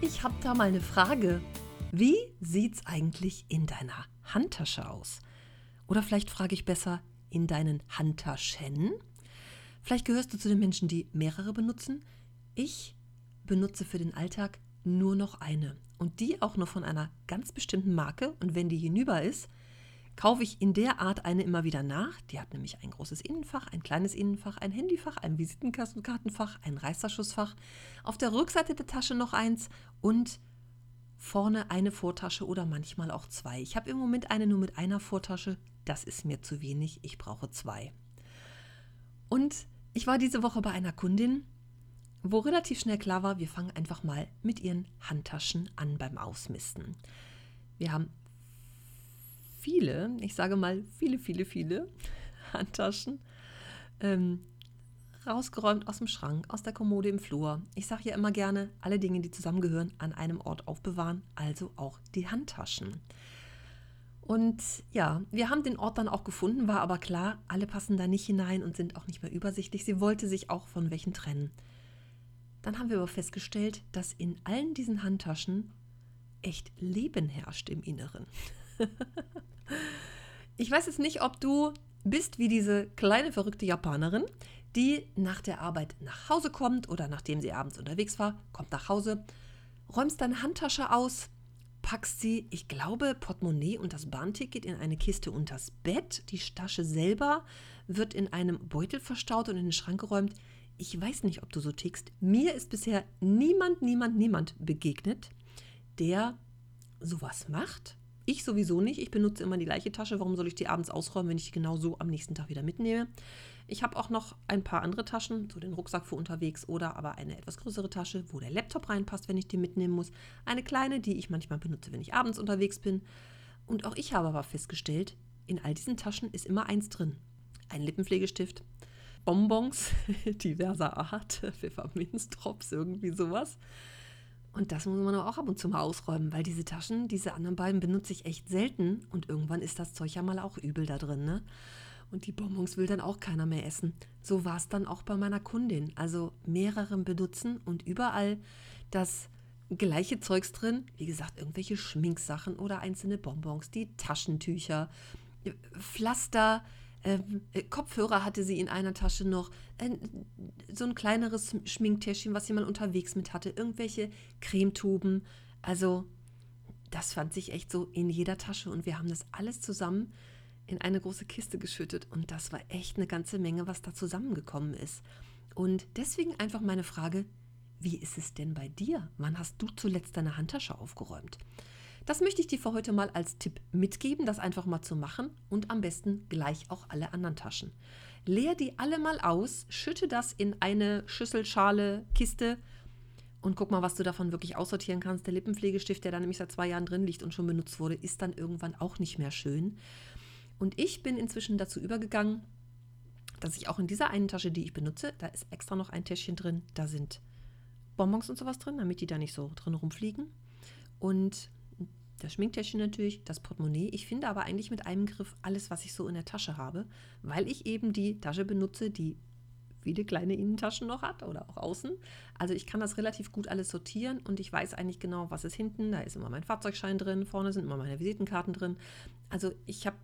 Ich habe da mal eine Frage. Wie sieht's eigentlich in deiner Handtasche aus? Oder vielleicht frage ich besser, in deinen Handtaschen? Vielleicht gehörst du zu den Menschen, die mehrere benutzen. Ich benutze für den Alltag nur noch eine. Und die auch nur von einer ganz bestimmten Marke. Und wenn die hinüber ist, kaufe ich in der Art eine immer wieder nach. Die hat nämlich ein großes Innenfach, ein kleines Innenfach, ein Handyfach, ein Visitenkartenfach, ein Reißverschlussfach. Auf der Rückseite der Tasche noch eins und vorne eine Vortasche oder manchmal auch zwei. Ich habe im Moment eine nur mit einer Vortasche. Das ist mir zu wenig. Ich brauche zwei. Und ich war diese Woche bei einer Kundin, wo relativ schnell klar war, wir fangen einfach mal mit ihren Handtaschen an beim Ausmisten. Wir haben viele, ich sage mal viele, viele, viele Handtaschen ähm, rausgeräumt aus dem Schrank, aus der Kommode im Flur. Ich sage ja immer gerne, alle Dinge, die zusammengehören, an einem Ort aufbewahren, also auch die Handtaschen. Und ja, wir haben den Ort dann auch gefunden, war aber klar, alle passen da nicht hinein und sind auch nicht mehr übersichtlich. Sie wollte sich auch von welchen trennen. Dann haben wir aber festgestellt, dass in allen diesen Handtaschen echt Leben herrscht im Inneren. ich weiß jetzt nicht, ob du bist wie diese kleine verrückte Japanerin, die nach der Arbeit nach Hause kommt oder nachdem sie abends unterwegs war, kommt nach Hause, räumst deine Handtasche aus, packst sie, ich glaube, Portemonnaie und das Bahnticket in eine Kiste unters Bett. Die Tasche selber wird in einem Beutel verstaut und in den Schrank geräumt. Ich weiß nicht, ob du so tickst. Mir ist bisher niemand, niemand, niemand begegnet, der sowas macht. Ich sowieso nicht. Ich benutze immer die gleiche Tasche. Warum soll ich die abends ausräumen, wenn ich die genau so am nächsten Tag wieder mitnehme? Ich habe auch noch ein paar andere Taschen, so den Rucksack für unterwegs oder aber eine etwas größere Tasche, wo der Laptop reinpasst, wenn ich den mitnehmen muss. Eine kleine, die ich manchmal benutze, wenn ich abends unterwegs bin. Und auch ich habe aber festgestellt, in all diesen Taschen ist immer eins drin. Ein Lippenpflegestift, Bonbons diverser Art, Pfefferminzdrops, irgendwie sowas. Und das muss man auch ab und zu mal ausräumen, weil diese Taschen, diese anderen beiden benutze ich echt selten und irgendwann ist das Zeug ja mal auch übel da drin, ne? Und die Bonbons will dann auch keiner mehr essen. So war es dann auch bei meiner Kundin. Also mehreren benutzen und überall das gleiche Zeugs drin. Wie gesagt, irgendwelche Schminksachen oder einzelne Bonbons, die Taschentücher, Pflaster, ähm, äh, Kopfhörer hatte sie in einer Tasche noch, äh, so ein kleineres Schminktäschchen, was sie mal unterwegs mit hatte, irgendwelche Cremetuben. Also das fand sich echt so in jeder Tasche und wir haben das alles zusammen in eine große Kiste geschüttet und das war echt eine ganze Menge, was da zusammengekommen ist. Und deswegen einfach meine Frage, wie ist es denn bei dir? Wann hast du zuletzt deine Handtasche aufgeräumt? Das möchte ich dir für heute mal als Tipp mitgeben, das einfach mal zu machen und am besten gleich auch alle anderen Taschen. Leer die alle mal aus, schütte das in eine Schüssel, Schale, Kiste und guck mal, was du davon wirklich aussortieren kannst. Der Lippenpflegestift, der da nämlich seit zwei Jahren drin liegt und schon benutzt wurde, ist dann irgendwann auch nicht mehr schön. Und ich bin inzwischen dazu übergegangen, dass ich auch in dieser einen Tasche, die ich benutze, da ist extra noch ein Täschchen drin, da sind Bonbons und sowas drin, damit die da nicht so drin rumfliegen. Und das Schminktäschchen natürlich, das Portemonnaie. Ich finde aber eigentlich mit einem Griff alles, was ich so in der Tasche habe, weil ich eben die Tasche benutze, die viele kleine Innentaschen noch hat oder auch außen. Also ich kann das relativ gut alles sortieren und ich weiß eigentlich genau, was ist hinten. Da ist immer mein Fahrzeugschein drin, vorne sind immer meine Visitenkarten drin. Also ich habe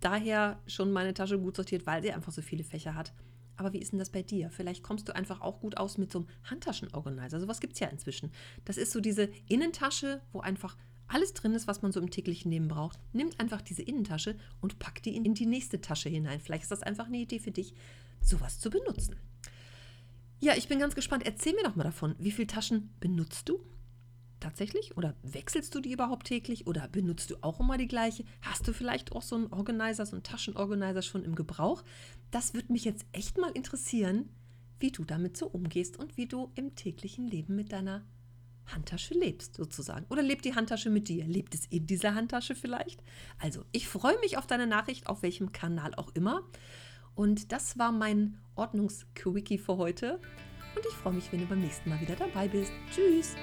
daher schon meine Tasche gut sortiert, weil sie einfach so viele Fächer hat. Aber wie ist denn das bei dir? Vielleicht kommst du einfach auch gut aus mit so einem Handtaschenorganizer. Sowas gibt es ja inzwischen. Das ist so diese Innentasche, wo einfach alles drin ist, was man so im täglichen Leben braucht, nimmt einfach diese Innentasche und packt die in die nächste Tasche hinein. Vielleicht ist das einfach eine Idee für dich, sowas zu benutzen. Ja, ich bin ganz gespannt. Erzähl mir doch mal davon. Wie viele Taschen benutzt du? tatsächlich? Oder wechselst du die überhaupt täglich? Oder benutzt du auch immer die gleiche? Hast du vielleicht auch so einen Organizer, so einen Taschenorganizer schon im Gebrauch? Das würde mich jetzt echt mal interessieren, wie du damit so umgehst und wie du im täglichen Leben mit deiner Handtasche lebst, sozusagen. Oder lebt die Handtasche mit dir? Lebt es in dieser Handtasche vielleicht? Also, ich freue mich auf deine Nachricht, auf welchem Kanal auch immer. Und das war mein Ordnungsquickie für heute. Und ich freue mich, wenn du beim nächsten Mal wieder dabei bist. Tschüss!